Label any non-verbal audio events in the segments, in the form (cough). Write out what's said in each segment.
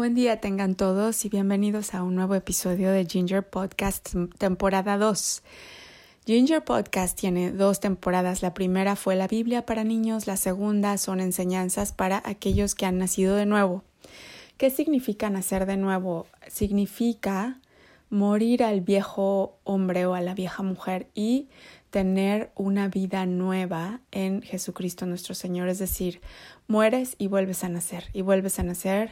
Buen día tengan todos y bienvenidos a un nuevo episodio de Ginger Podcast temporada 2. Ginger Podcast tiene dos temporadas. La primera fue la Biblia para niños, la segunda son enseñanzas para aquellos que han nacido de nuevo. ¿Qué significa nacer de nuevo? Significa morir al viejo hombre o a la vieja mujer y tener una vida nueva en Jesucristo nuestro Señor. Es decir, mueres y vuelves a nacer y vuelves a nacer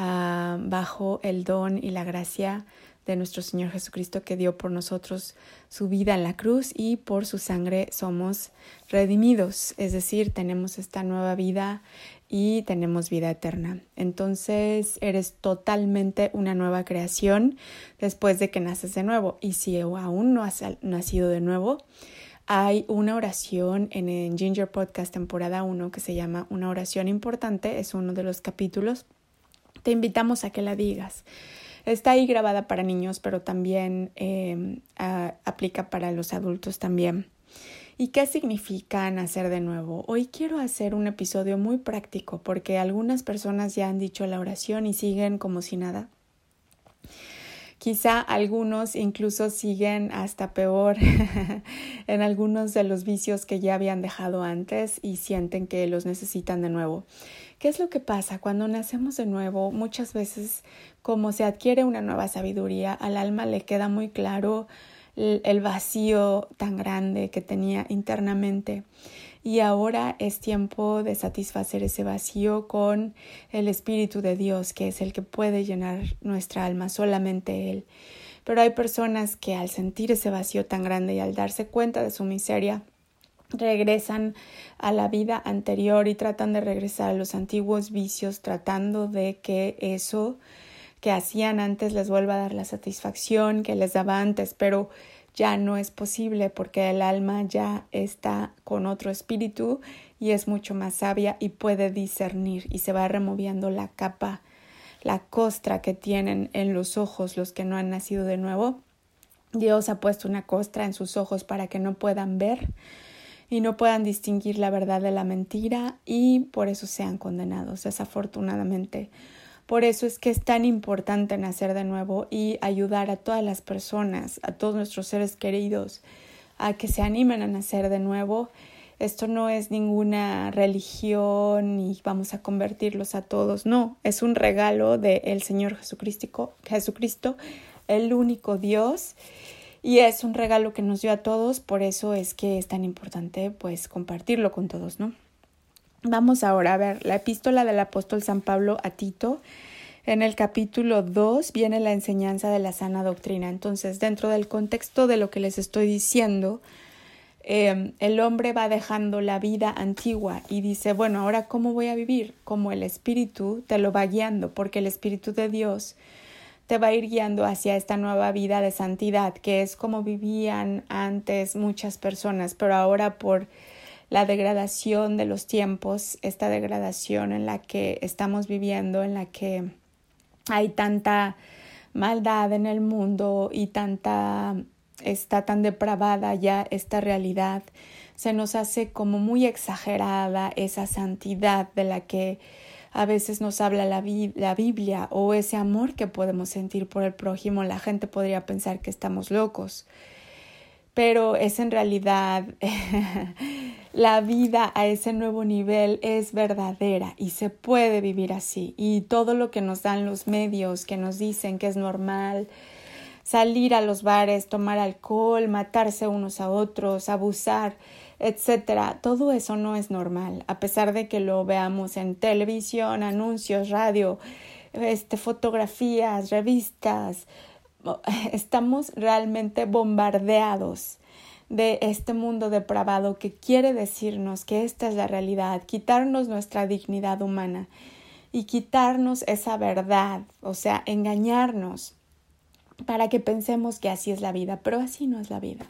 Ah, bajo el don y la gracia de nuestro Señor Jesucristo que dio por nosotros su vida en la cruz y por su sangre somos redimidos, es decir, tenemos esta nueva vida y tenemos vida eterna. Entonces eres totalmente una nueva creación después de que naces de nuevo. Y si aún no has nacido de nuevo, hay una oración en Ginger Podcast temporada 1 que se llama Una oración importante, es uno de los capítulos te invitamos a que la digas. Está ahí grabada para niños, pero también em, aplica para los adultos también. ¿Y qué significa nacer de nuevo? Hoy quiero hacer un episodio muy práctico porque algunas personas ya han dicho la oración y siguen como si nada. Quizá algunos incluso siguen hasta peor (laughs) en algunos de los vicios que ya habían dejado antes y sienten que los necesitan de nuevo. ¿Qué es lo que pasa? Cuando nacemos de nuevo, muchas veces como se adquiere una nueva sabiduría, al alma le queda muy claro el vacío tan grande que tenía internamente. Y ahora es tiempo de satisfacer ese vacío con el Espíritu de Dios, que es el que puede llenar nuestra alma, solamente Él. Pero hay personas que al sentir ese vacío tan grande y al darse cuenta de su miseria, regresan a la vida anterior y tratan de regresar a los antiguos vicios, tratando de que eso que hacían antes les vuelva a dar la satisfacción que les daba antes, pero ya no es posible porque el alma ya está con otro espíritu y es mucho más sabia y puede discernir y se va removiendo la capa, la costra que tienen en los ojos los que no han nacido de nuevo. Dios ha puesto una costra en sus ojos para que no puedan ver y no puedan distinguir la verdad de la mentira y por eso sean condenados, desafortunadamente. Por eso es que es tan importante nacer de nuevo y ayudar a todas las personas, a todos nuestros seres queridos, a que se animen a nacer de nuevo. Esto no es ninguna religión y vamos a convertirlos a todos, no, es un regalo del Señor Jesucristo, Jesucristo, el único Dios y es un regalo que nos dio a todos, por eso es que es tan importante pues compartirlo con todos, ¿no? Vamos ahora a ver la epístola del apóstol San Pablo a Tito. En el capítulo 2 viene la enseñanza de la sana doctrina. Entonces, dentro del contexto de lo que les estoy diciendo, eh, el hombre va dejando la vida antigua y dice, bueno, ahora cómo voy a vivir? Como el Espíritu te lo va guiando, porque el Espíritu de Dios te va a ir guiando hacia esta nueva vida de santidad, que es como vivían antes muchas personas, pero ahora por la degradación de los tiempos, esta degradación en la que estamos viviendo, en la que hay tanta maldad en el mundo y tanta está tan depravada ya esta realidad, se nos hace como muy exagerada esa santidad de la que a veces nos habla la, la, Biblia o ese amor que podemos sentir por el prójimo, la gente podría pensar que estamos locos, pero es en realidad (laughs) la vida a ese nuevo nivel es verdadera y se puede vivir así y todo lo que nos dan los medios que nos dicen que es normal, salir a los bares, tomar alcohol, matarse unos a otros, abusar, etcétera. Todo eso no es normal, a pesar de que lo veamos en televisión, anuncios, radio, este, fotografías, revistas. (laughs) Estamos realmente bombardeados de este mundo depravado que quiere decirnos que esta es la realidad, quitarnos nuestra dignidad humana y quitarnos esa verdad, o sea, engañarnos para que pensemos que así es la vida, pero así no es la vida.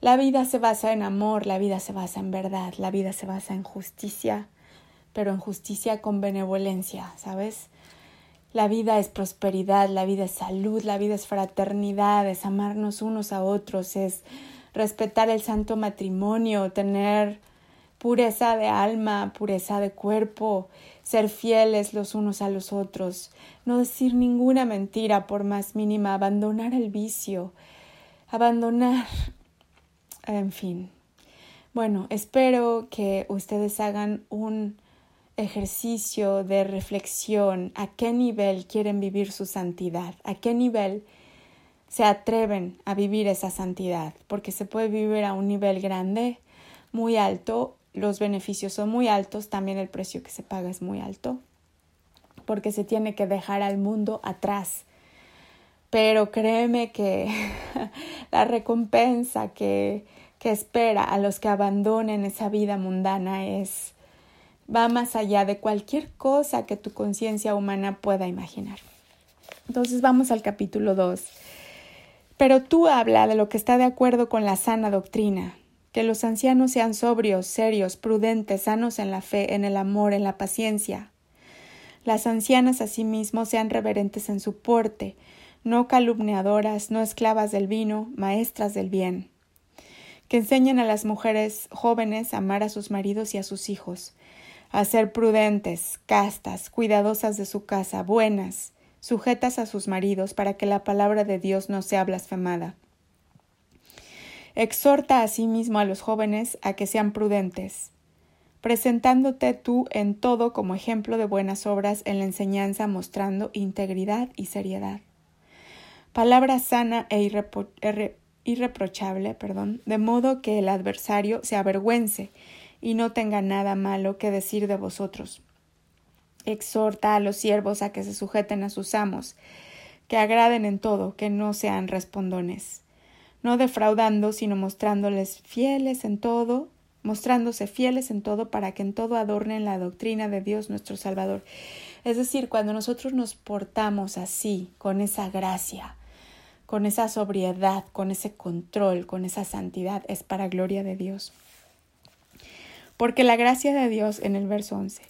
La vida se basa en amor, la vida se basa en verdad, la vida se basa en justicia, pero en justicia con benevolencia, ¿sabes? La vida es prosperidad, la vida es salud, la vida es fraternidad, es amarnos unos a otros, es respetar el santo matrimonio, tener pureza de alma, pureza de cuerpo, ser fieles los unos a los otros, no decir ninguna mentira por más mínima, abandonar el vicio, abandonar, en fin. Bueno, espero que ustedes hagan un ejercicio de reflexión a qué nivel quieren vivir su santidad, a qué nivel se atreven a vivir esa santidad, porque se puede vivir a un nivel grande, muy alto, los beneficios son muy altos, también el precio que se paga es muy alto, porque se tiene que dejar al mundo atrás. Pero créeme que (laughs) la recompensa que, que espera a los que abandonen esa vida mundana es va más allá de cualquier cosa que tu conciencia humana pueda imaginar. Entonces vamos al capítulo 2. Pero tú habla de lo que está de acuerdo con la sana doctrina, que los ancianos sean sobrios, serios, prudentes, sanos en la fe, en el amor, en la paciencia. Las ancianas asimismo sean reverentes en su porte, no calumniadoras, no esclavas del vino, maestras del bien. Que enseñen a las mujeres jóvenes a amar a sus maridos y a sus hijos, a ser prudentes, castas, cuidadosas de su casa, buenas, sujetas a sus maridos, para que la palabra de Dios no sea blasfemada Exhorta asimismo a los jóvenes a que sean prudentes, presentándote tú en todo como ejemplo de buenas obras en la enseñanza, mostrando integridad y seriedad. Palabra sana e irreprochable, perdón, de modo que el adversario se avergüence y no tenga nada malo que decir de vosotros. Exhorta a los siervos a que se sujeten a sus amos, que agraden en todo, que no sean respondones no defraudando, sino mostrándoles fieles en todo, mostrándose fieles en todo para que en todo adornen la doctrina de Dios nuestro Salvador. Es decir, cuando nosotros nos portamos así, con esa gracia, con esa sobriedad, con ese control, con esa santidad, es para gloria de Dios. Porque la gracia de Dios en el verso 11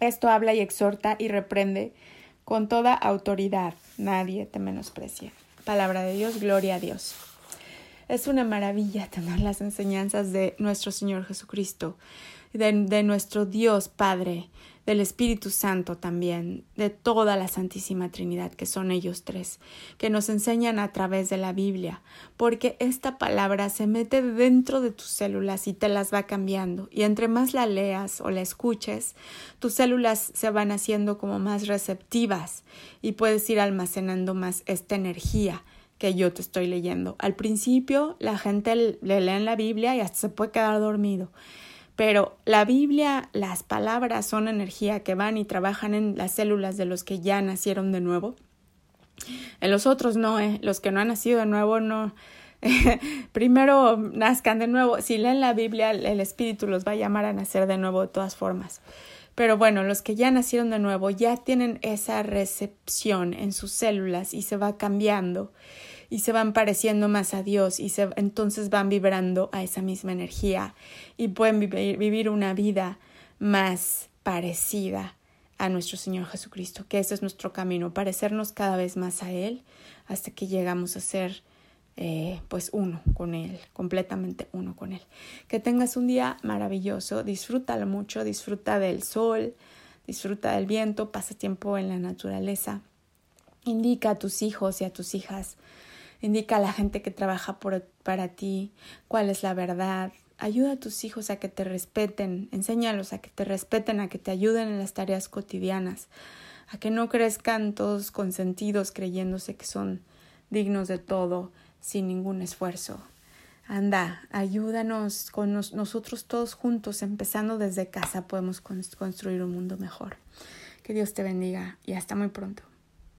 Esto habla y exhorta y reprende con toda autoridad. Nadie te menosprecie. Palabra de Dios, gloria a Dios. Es una maravilla tener las enseñanzas de nuestro Señor Jesucristo, de, de, nuestro Dios Padre, del Espíritu Santo también, de toda la Santísima Trinidad, que son ellos tres, que nos enseñan a través de la Biblia, porque esta palabra se mete dentro de tus células y te las va cambiando, y entre más la leas o la escuches, tus células se van haciendo como más receptivas y puedes ir almacenando más esta energía que yo te estoy leyendo. Al principio la gente le lee en la Biblia y hasta se puede quedar dormido. Pero la Biblia, las palabras son energía que van y trabajan en las células de los que ya nacieron de nuevo. En los otros no, ¿eh? los que no han nacido de nuevo no. (laughs) Primero nazcan de nuevo. Si leen la Biblia, el Espíritu los va a llamar a nacer de nuevo de todas formas. Pero bueno, los que ya nacieron de nuevo ya tienen esa recepción en sus células y se va cambiando y se van pareciendo más a Dios y se, entonces van vibrando a esa misma energía y pueden vivir, vivir una vida más parecida a nuestro Señor Jesucristo, que ese es nuestro camino, parecernos cada vez más a Él hasta que llegamos a ser eh, pues uno con Él, completamente uno con Él. Que tengas un día maravilloso, disfrútalo mucho, disfruta del sol, disfruta del viento, pasa tiempo en la naturaleza. Indica a tus hijos y a tus hijas, indica a la gente que trabaja por, para ti cuál es la verdad. Ayuda a tus hijos a que te respeten, enséñalos a que te respeten, a que te ayuden en las tareas cotidianas, a que no crezcan todos consentidos creyéndose que son dignos de todo sin ningún esfuerzo. Anda, ayúdanos con nosotros todos juntos, empezando desde casa, podemos construir un mundo mejor. Que Dios te bendiga y hasta muy pronto.